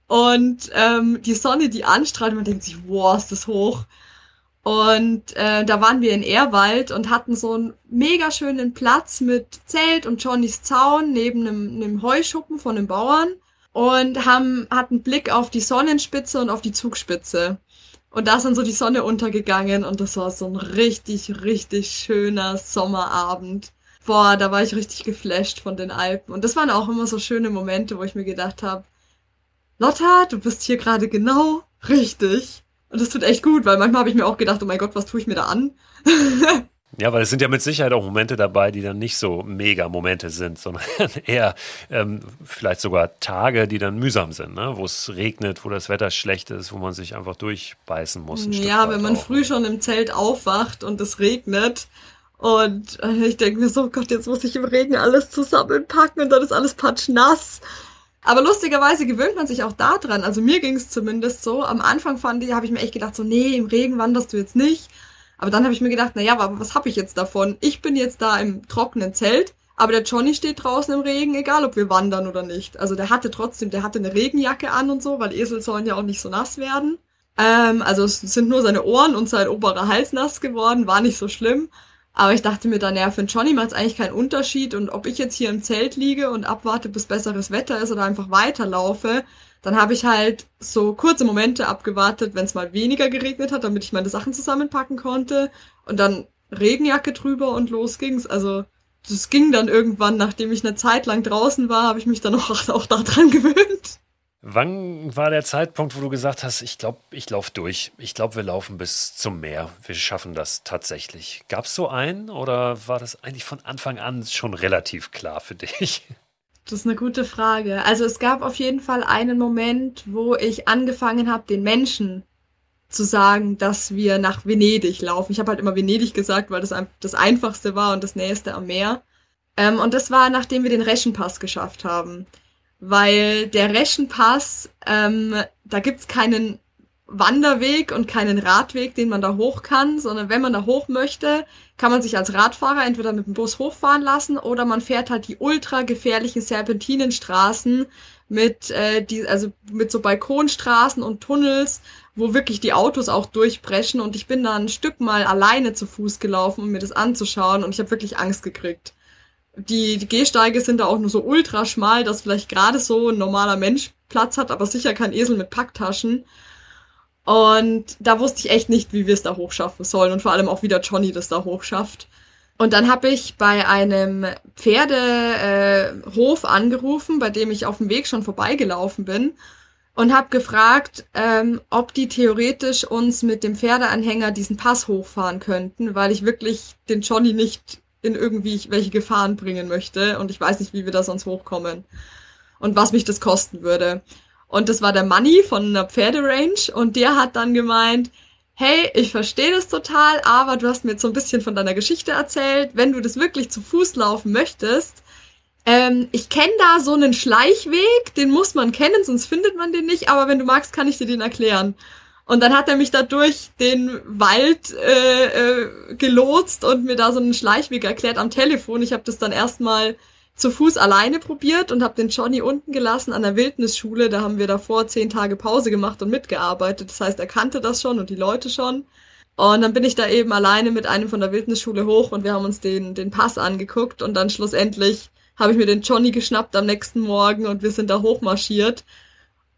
und ähm, die Sonne, die anstrahlt, man denkt sich, wow, ist das hoch. Und äh, da waren wir in Ehrwald und hatten so einen mega schönen Platz mit Zelt und Johnnys Zaun neben einem, einem Heuschuppen von den Bauern und haben hatten Blick auf die Sonnenspitze und auf die Zugspitze. Und da ist dann so die Sonne untergegangen und das war so ein richtig, richtig schöner Sommerabend. Boah, da war ich richtig geflasht von den Alpen. Und das waren auch immer so schöne Momente, wo ich mir gedacht habe, Lotta, du bist hier gerade genau richtig. Und das tut echt gut, weil manchmal habe ich mir auch gedacht, oh mein Gott, was tue ich mir da an? Ja, weil es sind ja mit Sicherheit auch Momente dabei, die dann nicht so mega Momente sind, sondern eher ähm, vielleicht sogar Tage, die dann mühsam sind, ne? wo es regnet, wo das Wetter schlecht ist, wo man sich einfach durchbeißen muss. ja, wenn man auch. früh schon im Zelt aufwacht und es regnet und äh, ich denke mir so, oh Gott, jetzt muss ich im Regen alles zusammenpacken und dann ist alles patschnass. Aber lustigerweise gewöhnt man sich auch daran. Also mir ging es zumindest so. Am Anfang fand ich, habe ich mir echt gedacht, so, nee, im Regen wanderst du jetzt nicht. Aber dann habe ich mir gedacht, na ja, aber was habe ich jetzt davon? Ich bin jetzt da im trockenen Zelt, aber der Johnny steht draußen im Regen, egal ob wir wandern oder nicht. Also der hatte trotzdem, der hatte eine Regenjacke an und so, weil Esel sollen ja auch nicht so nass werden. Ähm, also es sind nur seine Ohren und sein oberer Hals nass geworden, war nicht so schlimm. Aber ich dachte mir dann, ja, für Johnny macht es eigentlich keinen Unterschied. Und ob ich jetzt hier im Zelt liege und abwarte, bis besseres Wetter ist oder einfach weiterlaufe, dann habe ich halt so kurze Momente abgewartet, wenn es mal weniger geregnet hat, damit ich meine Sachen zusammenpacken konnte. Und dann Regenjacke drüber und los ging's. Also das ging dann irgendwann, nachdem ich eine Zeit lang draußen war, habe ich mich dann auch, auch daran gewöhnt. Wann war der Zeitpunkt, wo du gesagt hast, ich glaube, ich laufe durch. Ich glaube, wir laufen bis zum Meer. Wir schaffen das tatsächlich. Gab es so einen oder war das eigentlich von Anfang an schon relativ klar für dich? Das ist eine gute Frage. Also es gab auf jeden Fall einen Moment, wo ich angefangen habe, den Menschen zu sagen, dass wir nach Venedig laufen. Ich habe halt immer Venedig gesagt, weil das das einfachste war und das nächste am Meer. Ähm, und das war, nachdem wir den Reschenpass geschafft haben. Weil der Reschenpass, ähm, da gibt's keinen Wanderweg und keinen Radweg, den man da hoch kann, sondern wenn man da hoch möchte, kann man sich als Radfahrer entweder mit dem Bus hochfahren lassen oder man fährt halt die ultra gefährlichen Serpentinenstraßen mit äh, die also mit so Balkonstraßen und Tunnels, wo wirklich die Autos auch durchbrechen und ich bin da ein Stück mal alleine zu Fuß gelaufen, um mir das anzuschauen und ich habe wirklich Angst gekriegt. Die, die Gehsteige sind da auch nur so ultra schmal, dass vielleicht gerade so ein normaler Mensch Platz hat, aber sicher kein Esel mit Packtaschen. Und da wusste ich echt nicht, wie wir es da hochschaffen sollen und vor allem auch, wie der Johnny das da hochschafft. Und dann habe ich bei einem Pferdehof äh, angerufen, bei dem ich auf dem Weg schon vorbeigelaufen bin und habe gefragt, ähm, ob die theoretisch uns mit dem Pferdeanhänger diesen Pass hochfahren könnten, weil ich wirklich den Johnny nicht in irgendwie welche Gefahren bringen möchte und ich weiß nicht, wie wir da sonst hochkommen und was mich das kosten würde. Und das war der Manny von einer Pferderange und der hat dann gemeint, hey, ich verstehe das total, aber du hast mir jetzt so ein bisschen von deiner Geschichte erzählt. Wenn du das wirklich zu Fuß laufen möchtest, ähm, ich kenne da so einen Schleichweg, den muss man kennen, sonst findet man den nicht, aber wenn du magst, kann ich dir den erklären. Und dann hat er mich da durch den Wald äh, äh, gelotst und mir da so einen Schleichweg erklärt am Telefon. Ich habe das dann erstmal zu Fuß alleine probiert und habe den Johnny unten gelassen an der Wildnisschule. Da haben wir davor zehn Tage Pause gemacht und mitgearbeitet. Das heißt, er kannte das schon und die Leute schon. Und dann bin ich da eben alleine mit einem von der Wildnisschule hoch und wir haben uns den, den Pass angeguckt und dann schlussendlich habe ich mir den Johnny geschnappt am nächsten Morgen und wir sind da hochmarschiert.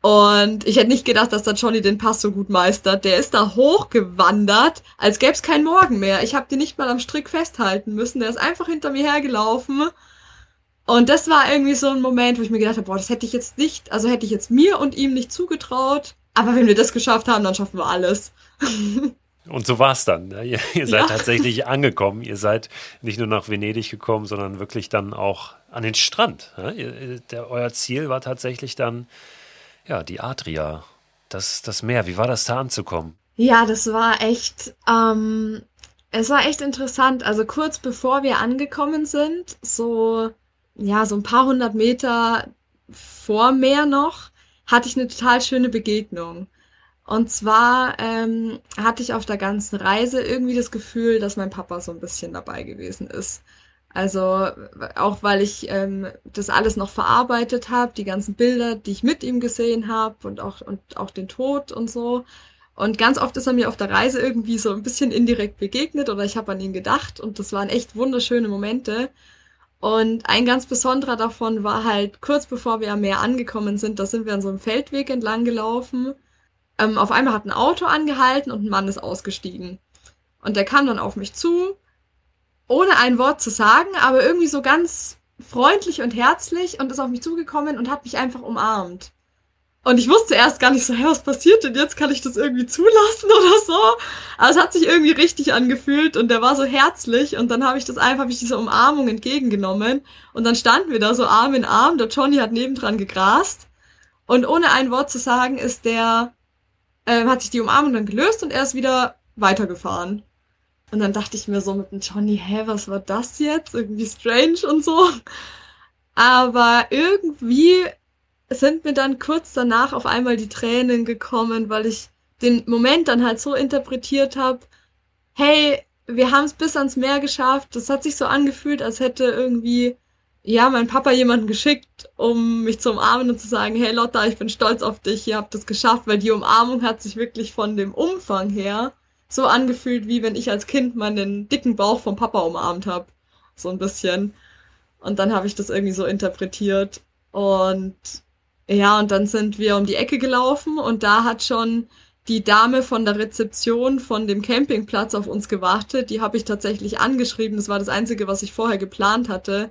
Und ich hätte nicht gedacht, dass der Johnny den Pass so gut meistert. Der ist da hochgewandert, als gäbe es keinen Morgen mehr. Ich habe den nicht mal am Strick festhalten müssen. Der ist einfach hinter mir hergelaufen. Und das war irgendwie so ein Moment, wo ich mir gedacht habe, boah, das hätte ich jetzt nicht, also hätte ich jetzt mir und ihm nicht zugetraut. Aber wenn wir das geschafft haben, dann schaffen wir alles. Und so war es dann. Ne? Ihr, ihr seid ja. tatsächlich angekommen. Ihr seid nicht nur nach Venedig gekommen, sondern wirklich dann auch an den Strand. Ne? Der, euer Ziel war tatsächlich dann ja die Adria, das, das Meer. Wie war das da anzukommen? Ja, das war echt. Ähm, es war echt interessant. Also kurz bevor wir angekommen sind, so ja so ein paar hundert Meter vor Meer noch, hatte ich eine total schöne Begegnung. Und zwar ähm, hatte ich auf der ganzen Reise irgendwie das Gefühl, dass mein Papa so ein bisschen dabei gewesen ist. Also auch weil ich ähm, das alles noch verarbeitet habe, die ganzen Bilder, die ich mit ihm gesehen habe und auch und auch den Tod und so. Und ganz oft ist er mir auf der Reise irgendwie so ein bisschen indirekt begegnet oder ich habe an ihn gedacht und das waren echt wunderschöne Momente. Und ein ganz besonderer davon war halt kurz bevor wir am Meer angekommen sind, da sind wir an so einem Feldweg entlang gelaufen ähm, auf einmal hat ein Auto angehalten und ein Mann ist ausgestiegen. Und der kam dann auf mich zu, ohne ein Wort zu sagen, aber irgendwie so ganz freundlich und herzlich und ist auf mich zugekommen und hat mich einfach umarmt. Und ich wusste erst gar nicht so, hä, was passiert denn jetzt? Kann ich das irgendwie zulassen oder so? Aber es hat sich irgendwie richtig angefühlt und der war so herzlich und dann habe ich das einfach, habe ich diese Umarmung entgegengenommen und dann standen wir da so Arm in Arm, der Johnny hat nebendran gegrast und ohne ein Wort zu sagen ist der ähm, hat sich die Umarmung dann gelöst und er ist wieder weitergefahren. Und dann dachte ich mir so mit dem Johnny, hä, was war das jetzt? Irgendwie strange und so. Aber irgendwie sind mir dann kurz danach auf einmal die Tränen gekommen, weil ich den Moment dann halt so interpretiert habe, hey, wir haben es bis ans Meer geschafft. Das hat sich so angefühlt, als hätte irgendwie ja, mein Papa jemanden geschickt, um mich zu umarmen und zu sagen, hey Lotta, ich bin stolz auf dich, ihr habt es geschafft, weil die Umarmung hat sich wirklich von dem Umfang her so angefühlt, wie wenn ich als Kind meinen dicken Bauch vom Papa umarmt habe. So ein bisschen. Und dann habe ich das irgendwie so interpretiert. Und ja, und dann sind wir um die Ecke gelaufen und da hat schon die Dame von der Rezeption von dem Campingplatz auf uns gewartet. Die habe ich tatsächlich angeschrieben. Das war das Einzige, was ich vorher geplant hatte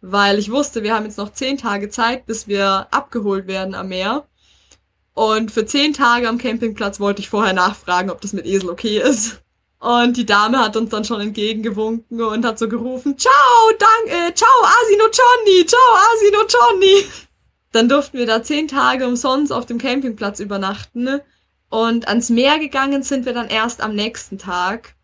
weil ich wusste, wir haben jetzt noch zehn Tage Zeit, bis wir abgeholt werden am Meer. Und für zehn Tage am Campingplatz wollte ich vorher nachfragen, ob das mit Esel okay ist. Und die Dame hat uns dann schon entgegengewunken und hat so gerufen, ciao, danke, ciao, Asino Johnny, ciao, Asino Johnny. Dann durften wir da zehn Tage umsonst auf dem Campingplatz übernachten. Und ans Meer gegangen sind wir dann erst am nächsten Tag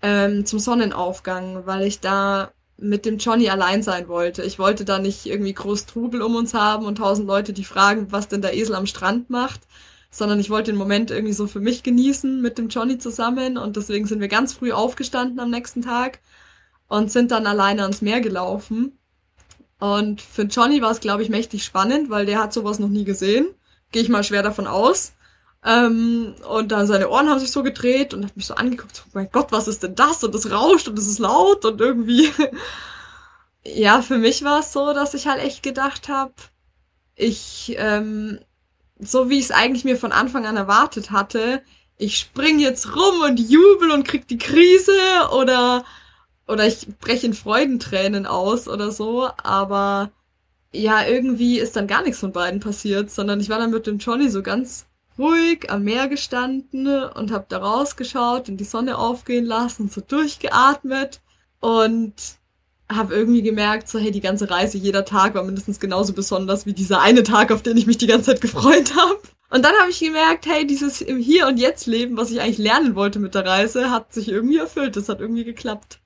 ähm, zum Sonnenaufgang, weil ich da mit dem Johnny allein sein wollte. Ich wollte da nicht irgendwie groß Trubel um uns haben und tausend Leute, die fragen, was denn der Esel am Strand macht, sondern ich wollte den Moment irgendwie so für mich genießen mit dem Johnny zusammen und deswegen sind wir ganz früh aufgestanden am nächsten Tag und sind dann alleine ans Meer gelaufen. Und für Johnny war es, glaube ich, mächtig spannend, weil der hat sowas noch nie gesehen. Gehe ich mal schwer davon aus. Ähm, und dann seine Ohren haben sich so gedreht und hat mich so angeguckt, oh mein Gott, was ist denn das? Und es rauscht und es ist laut und irgendwie. ja, für mich war es so, dass ich halt echt gedacht habe, ich, ähm, so wie ich es eigentlich mir von Anfang an erwartet hatte, ich spring jetzt rum und jubel und krieg die Krise oder oder ich breche in Freudentränen aus oder so, aber ja, irgendwie ist dann gar nichts von beiden passiert, sondern ich war dann mit dem Johnny so ganz ruhig am Meer gestanden und habe da rausgeschaut und die Sonne aufgehen lassen und so durchgeatmet und habe irgendwie gemerkt, so hey, die ganze Reise, jeder Tag war mindestens genauso besonders wie dieser eine Tag, auf den ich mich die ganze Zeit gefreut habe. Und dann habe ich gemerkt, hey, dieses im Hier und Jetzt Leben, was ich eigentlich lernen wollte mit der Reise, hat sich irgendwie erfüllt. Das hat irgendwie geklappt.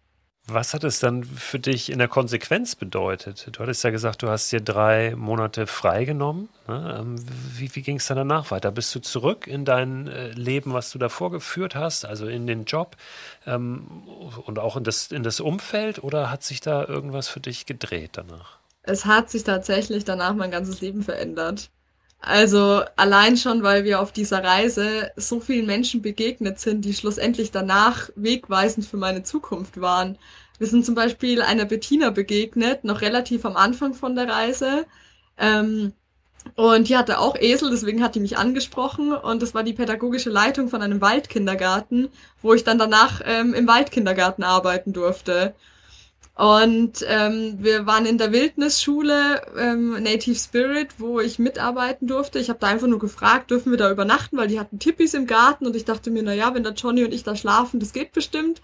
Was hat es dann für dich in der Konsequenz bedeutet? Du hattest ja gesagt, du hast dir drei Monate freigenommen. Ne? Ähm, wie, wie ging es dann danach weiter? Bist du zurück in dein äh, Leben, was du davor geführt hast, also in den Job ähm, und auch in das, in das Umfeld oder hat sich da irgendwas für dich gedreht danach? Es hat sich tatsächlich danach mein ganzes Leben verändert. Also allein schon, weil wir auf dieser Reise so vielen Menschen begegnet sind, die schlussendlich danach wegweisend für meine Zukunft waren. Wir sind zum Beispiel einer Bettina begegnet, noch relativ am Anfang von der Reise. Ähm, und die hatte auch Esel, deswegen hat die mich angesprochen. Und das war die pädagogische Leitung von einem Waldkindergarten, wo ich dann danach ähm, im Waldkindergarten arbeiten durfte. Und ähm, wir waren in der Wildnisschule ähm, Native Spirit, wo ich mitarbeiten durfte. Ich habe da einfach nur gefragt, dürfen wir da übernachten, weil die hatten Tippis im Garten und ich dachte mir, na ja, wenn der Johnny und ich da schlafen, das geht bestimmt.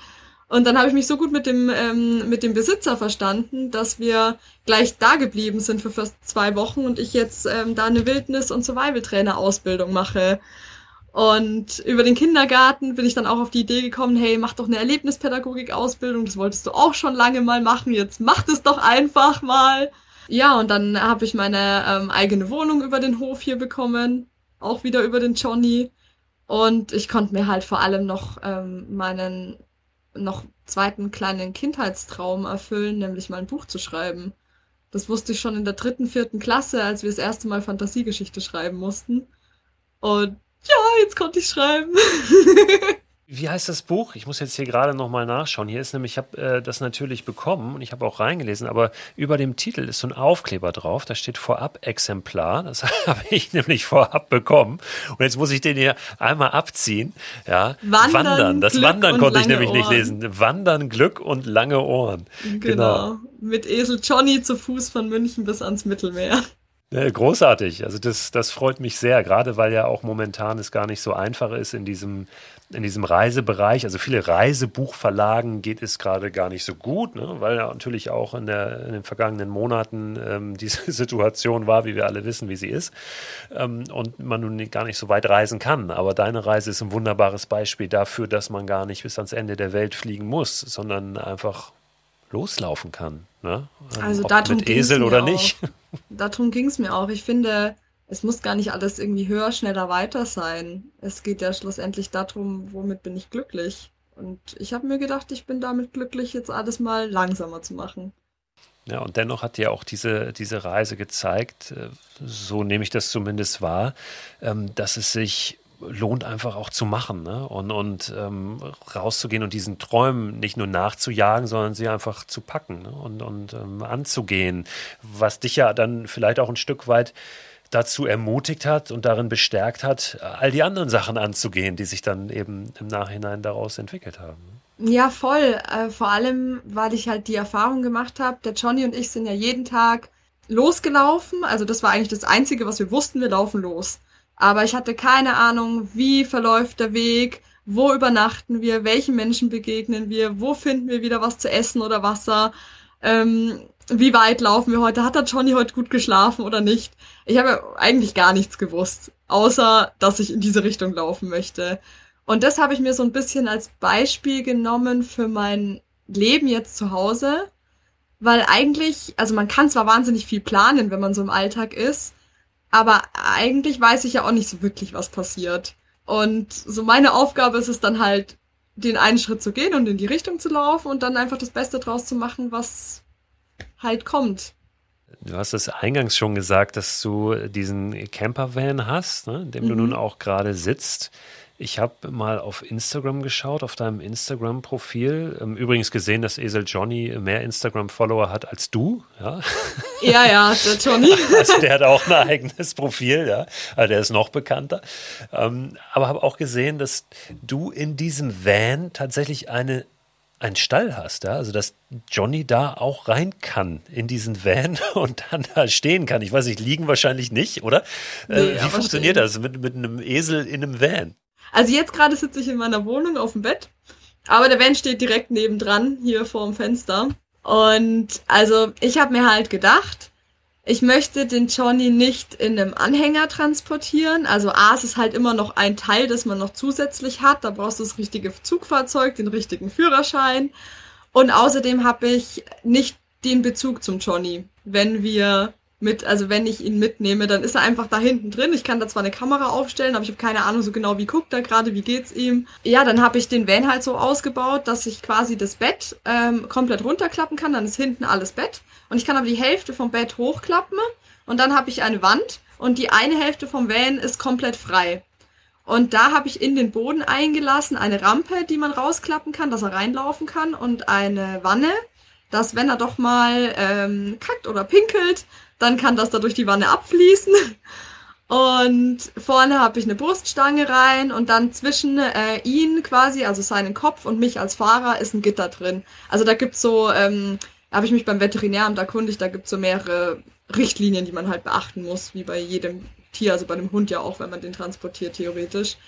Und dann habe ich mich so gut mit dem ähm, mit dem Besitzer verstanden, dass wir gleich da geblieben sind für fast zwei Wochen und ich jetzt ähm, da eine Wildnis- und Survival-Trainer-Ausbildung mache. Und über den Kindergarten bin ich dann auch auf die Idee gekommen, hey, mach doch eine Erlebnispädagogik-Ausbildung, das wolltest du auch schon lange mal machen, jetzt mach das doch einfach mal. Ja, und dann habe ich meine ähm, eigene Wohnung über den Hof hier bekommen, auch wieder über den Johnny. Und ich konnte mir halt vor allem noch ähm, meinen noch zweiten kleinen Kindheitstraum erfüllen, nämlich mal ein Buch zu schreiben. Das wusste ich schon in der dritten, vierten Klasse, als wir das erste Mal Fantasiegeschichte schreiben mussten. Und ja, jetzt konnte ich schreiben. Wie heißt das Buch? Ich muss jetzt hier gerade nochmal nachschauen. Hier ist nämlich, ich habe äh, das natürlich bekommen und ich habe auch reingelesen, aber über dem Titel ist so ein Aufkleber drauf, da steht vorab Exemplar. Das habe ich nämlich vorab bekommen. Und jetzt muss ich den hier einmal abziehen. Ja, Wandern. Wandern. Das Glück Wandern konnte ich nämlich Ohren. nicht lesen. Wandern, Glück und lange Ohren. Genau. genau. Mit Esel Johnny zu Fuß von München bis ans Mittelmeer. Großartig. Also das, das freut mich sehr, gerade weil ja auch momentan es gar nicht so einfach ist in diesem, in diesem Reisebereich. Also viele Reisebuchverlagen geht es gerade gar nicht so gut, ne? weil ja natürlich auch in, der, in den vergangenen Monaten ähm, diese Situation war, wie wir alle wissen, wie sie ist. Ähm, und man nun gar nicht so weit reisen kann. Aber deine Reise ist ein wunderbares Beispiel dafür, dass man gar nicht bis ans Ende der Welt fliegen muss, sondern einfach loslaufen kann. Ne? Also Ob darum mit Esel oder auch. nicht. Darum ging es mir auch. Ich finde, es muss gar nicht alles irgendwie höher, schneller, weiter sein. Es geht ja schlussendlich darum, womit bin ich glücklich. Und ich habe mir gedacht, ich bin damit glücklich, jetzt alles mal langsamer zu machen. Ja, und dennoch hat dir auch diese, diese Reise gezeigt, äh, so nehme ich das zumindest wahr, ähm, dass es sich lohnt einfach auch zu machen ne? und, und ähm, rauszugehen und diesen Träumen nicht nur nachzujagen, sondern sie einfach zu packen ne? und, und ähm, anzugehen, was dich ja dann vielleicht auch ein Stück weit dazu ermutigt hat und darin bestärkt hat, all die anderen Sachen anzugehen, die sich dann eben im Nachhinein daraus entwickelt haben. Ja, voll. Äh, vor allem, weil ich halt die Erfahrung gemacht habe, der Johnny und ich sind ja jeden Tag losgelaufen. Also das war eigentlich das Einzige, was wir wussten, wir laufen los. Aber ich hatte keine Ahnung, wie verläuft der Weg, wo übernachten wir, welchen Menschen begegnen wir, wo finden wir wieder was zu essen oder Wasser, ähm, wie weit laufen wir heute, hat der Johnny heute gut geschlafen oder nicht. Ich habe eigentlich gar nichts gewusst, außer dass ich in diese Richtung laufen möchte. Und das habe ich mir so ein bisschen als Beispiel genommen für mein Leben jetzt zu Hause, weil eigentlich, also man kann zwar wahnsinnig viel planen, wenn man so im Alltag ist, aber eigentlich weiß ich ja auch nicht so wirklich, was passiert. Und so meine Aufgabe ist es dann halt, den einen Schritt zu gehen und in die Richtung zu laufen und dann einfach das Beste draus zu machen, was halt kommt. Du hast es eingangs schon gesagt, dass du diesen Campervan hast, ne, in dem mhm. du nun auch gerade sitzt. Ich habe mal auf Instagram geschaut, auf deinem Instagram-Profil. Ähm, übrigens gesehen, dass Esel Johnny mehr Instagram-Follower hat als du. Ja, ja, ja der Johnny. also der hat auch ein eigenes Profil, ja. Also der ist noch bekannter. Ähm, aber habe auch gesehen, dass du in diesem Van tatsächlich eine einen Stall hast, ja? also dass Johnny da auch rein kann in diesen Van und dann da stehen kann. Ich weiß nicht, liegen wahrscheinlich nicht, oder? Äh, nee, wie funktioniert stehen. das mit, mit einem Esel in einem Van? Also jetzt gerade sitze ich in meiner Wohnung auf dem Bett, aber der Van steht direkt nebendran, hier vor dem Fenster. Und also ich habe mir halt gedacht, ich möchte den Johnny nicht in einem Anhänger transportieren. Also A, es ist halt immer noch ein Teil, das man noch zusätzlich hat. Da brauchst du das richtige Zugfahrzeug, den richtigen Führerschein. Und außerdem habe ich nicht den Bezug zum Johnny. Wenn wir mit, also wenn ich ihn mitnehme, dann ist er einfach da hinten drin. Ich kann da zwar eine Kamera aufstellen, aber ich habe keine Ahnung so genau, wie guckt er gerade, wie geht's ihm. Ja, dann habe ich den Van halt so ausgebaut, dass ich quasi das Bett ähm, komplett runterklappen kann. Dann ist hinten alles Bett. Und ich kann aber die Hälfte vom Bett hochklappen. Und dann habe ich eine Wand und die eine Hälfte vom Van ist komplett frei. Und da habe ich in den Boden eingelassen eine Rampe, die man rausklappen kann, dass er reinlaufen kann und eine Wanne, dass wenn er doch mal ähm, kackt oder pinkelt, dann kann das da durch die Wanne abfließen. Und vorne habe ich eine Bruststange rein und dann zwischen äh, ihn quasi, also seinen Kopf und mich als Fahrer, ist ein Gitter drin. Also da gibt's so, ähm, habe ich mich beim Veterinäramt erkundigt, da gibt's so mehrere Richtlinien, die man halt beachten muss, wie bei jedem Tier, also bei dem Hund ja auch, wenn man den transportiert, theoretisch.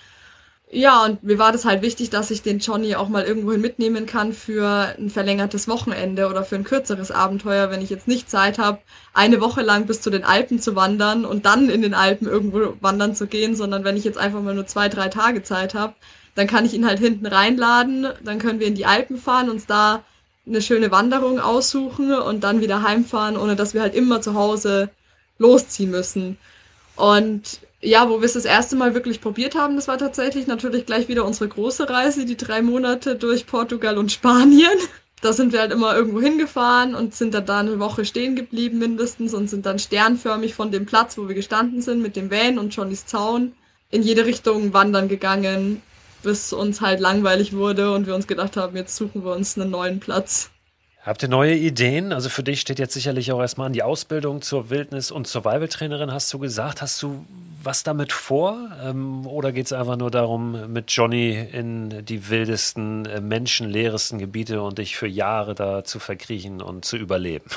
Ja, und mir war das halt wichtig, dass ich den Johnny auch mal irgendwohin mitnehmen kann für ein verlängertes Wochenende oder für ein kürzeres Abenteuer, wenn ich jetzt nicht Zeit habe, eine Woche lang bis zu den Alpen zu wandern und dann in den Alpen irgendwo wandern zu gehen, sondern wenn ich jetzt einfach mal nur zwei, drei Tage Zeit habe, dann kann ich ihn halt hinten reinladen, dann können wir in die Alpen fahren, uns da eine schöne Wanderung aussuchen und dann wieder heimfahren, ohne dass wir halt immer zu Hause losziehen müssen. Und ja, wo wir es das erste Mal wirklich probiert haben, das war tatsächlich natürlich gleich wieder unsere große Reise, die drei Monate durch Portugal und Spanien. Da sind wir halt immer irgendwo hingefahren und sind dann da eine Woche stehen geblieben mindestens und sind dann sternförmig von dem Platz, wo wir gestanden sind, mit dem Van und Johnnys Zaun in jede Richtung wandern gegangen, bis uns halt langweilig wurde und wir uns gedacht haben, jetzt suchen wir uns einen neuen Platz. Habt ihr neue Ideen? Also für dich steht jetzt sicherlich auch erstmal an die Ausbildung zur Wildnis- und Survival-Trainerin, hast du gesagt. Hast du was damit vor? Ähm, oder geht es einfach nur darum, mit Johnny in die wildesten, äh, menschenleeresten Gebiete und dich für Jahre da zu verkriechen und zu überleben?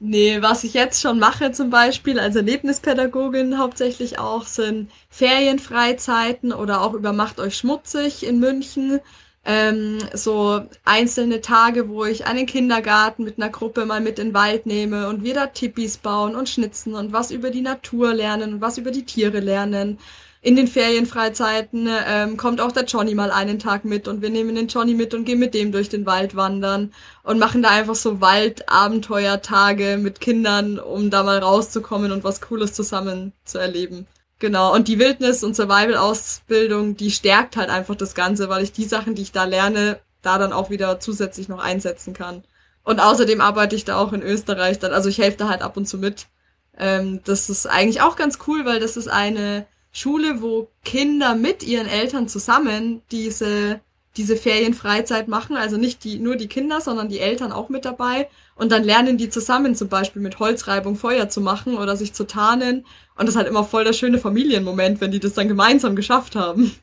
Nee, was ich jetzt schon mache zum Beispiel als Erlebnispädagogin hauptsächlich auch sind Ferienfreizeiten oder auch über Macht euch schmutzig in München ähm, so einzelne Tage, wo ich einen Kindergarten mit einer Gruppe mal mit in den Wald nehme und wir da Tippis bauen und schnitzen und was über die Natur lernen und was über die Tiere lernen. In den Ferienfreizeiten ähm, kommt auch der Johnny mal einen Tag mit und wir nehmen den Johnny mit und gehen mit dem durch den Wald wandern und machen da einfach so Waldabenteuertage mit Kindern, um da mal rauszukommen und was Cooles zusammen zu erleben. Genau, und die Wildnis- und Survival-Ausbildung, die stärkt halt einfach das Ganze, weil ich die Sachen, die ich da lerne, da dann auch wieder zusätzlich noch einsetzen kann. Und außerdem arbeite ich da auch in Österreich dann, also ich helfe da halt ab und zu mit. Ähm, das ist eigentlich auch ganz cool, weil das ist eine Schule, wo Kinder mit ihren Eltern zusammen diese diese Ferienfreizeit machen, also nicht die, nur die Kinder, sondern die Eltern auch mit dabei. Und dann lernen die zusammen zum Beispiel mit Holzreibung Feuer zu machen oder sich zu tarnen. Und das ist halt immer voll der schöne Familienmoment, wenn die das dann gemeinsam geschafft haben.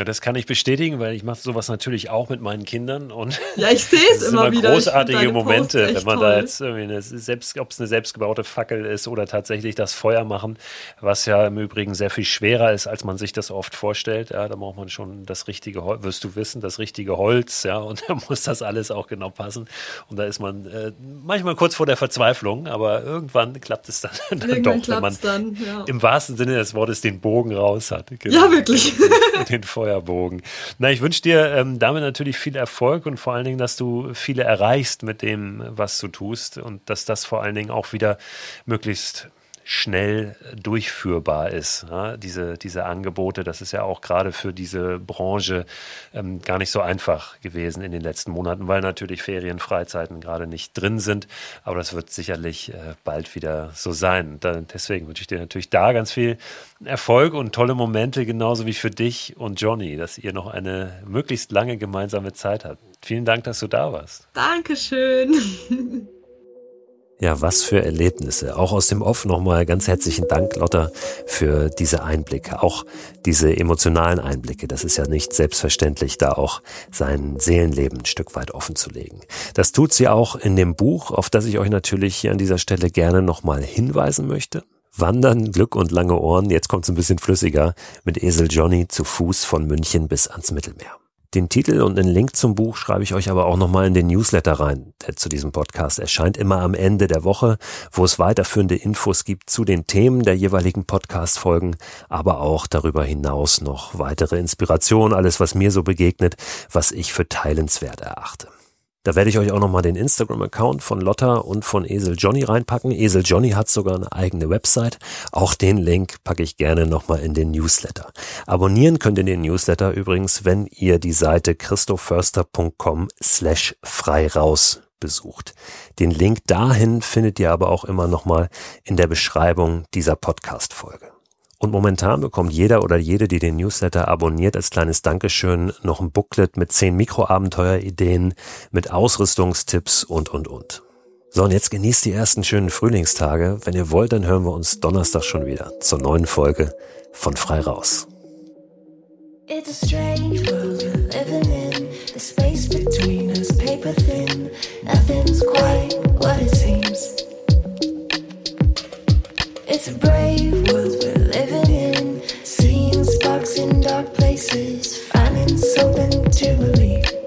Ja, das kann ich bestätigen, weil ich mache sowas natürlich auch mit meinen Kindern und ja, ich sehe es immer, immer wieder. Großartige Momente, wenn man toll. da jetzt irgendwie eine selbst, ob es eine selbstgebaute Fackel ist oder tatsächlich das Feuer machen, was ja im Übrigen sehr viel schwerer ist, als man sich das oft vorstellt. Ja, da braucht man schon das richtige Holz, wirst du wissen, das richtige Holz, ja, und da muss das alles auch genau passen. Und da ist man äh, manchmal kurz vor der Verzweiflung, aber irgendwann klappt es dann, dann doch, wenn man dann, ja. im wahrsten Sinne des Wortes den Bogen raus hat. Genau. Ja, wirklich. den Feuerbogen. Na, ich wünsche dir ähm, damit natürlich viel Erfolg und vor allen Dingen, dass du viele erreichst mit dem, was du tust und dass das vor allen Dingen auch wieder möglichst schnell durchführbar ist. Ja, diese, diese Angebote, das ist ja auch gerade für diese Branche ähm, gar nicht so einfach gewesen in den letzten Monaten, weil natürlich Ferien, Freizeiten gerade nicht drin sind. Aber das wird sicherlich äh, bald wieder so sein. Da, deswegen wünsche ich dir natürlich da ganz viel Erfolg und tolle Momente, genauso wie für dich und Johnny, dass ihr noch eine möglichst lange gemeinsame Zeit habt. Vielen Dank, dass du da warst. Dankeschön. Ja, was für Erlebnisse. Auch aus dem Off nochmal ganz herzlichen Dank, Lotta, für diese Einblicke. Auch diese emotionalen Einblicke. Das ist ja nicht selbstverständlich, da auch sein Seelenleben ein Stück weit offen zu legen. Das tut sie auch in dem Buch, auf das ich euch natürlich hier an dieser Stelle gerne nochmal hinweisen möchte. Wandern, Glück und lange Ohren. Jetzt kommt's ein bisschen flüssiger mit Esel Johnny zu Fuß von München bis ans Mittelmeer. Den Titel und einen Link zum Buch schreibe ich euch aber auch nochmal in den Newsletter rein, der zu diesem Podcast erscheint immer am Ende der Woche, wo es weiterführende Infos gibt zu den Themen der jeweiligen Podcast-Folgen, aber auch darüber hinaus noch weitere Inspirationen, alles was mir so begegnet, was ich für teilenswert erachte. Da werde ich euch auch nochmal den Instagram-Account von Lotta und von Esel Johnny reinpacken. Esel Johnny hat sogar eine eigene Website. Auch den Link packe ich gerne nochmal in den Newsletter. Abonnieren könnt ihr den Newsletter übrigens, wenn ihr die Seite christoförster.com slash frei raus besucht. Den Link dahin findet ihr aber auch immer nochmal in der Beschreibung dieser Podcast-Folge. Und momentan bekommt jeder oder jede, die den Newsletter abonniert, als kleines Dankeschön noch ein Booklet mit zehn Mikroabenteuerideen, mit Ausrüstungstipps und, und, und. So, und jetzt genießt die ersten schönen Frühlingstage. Wenn ihr wollt, dann hören wir uns Donnerstag schon wieder zur neuen Folge von Frei Raus. It's a strange world living in. The space between us paper thin. Nothing's quite what it seems. It's a brave world in dark places, finding something to believe.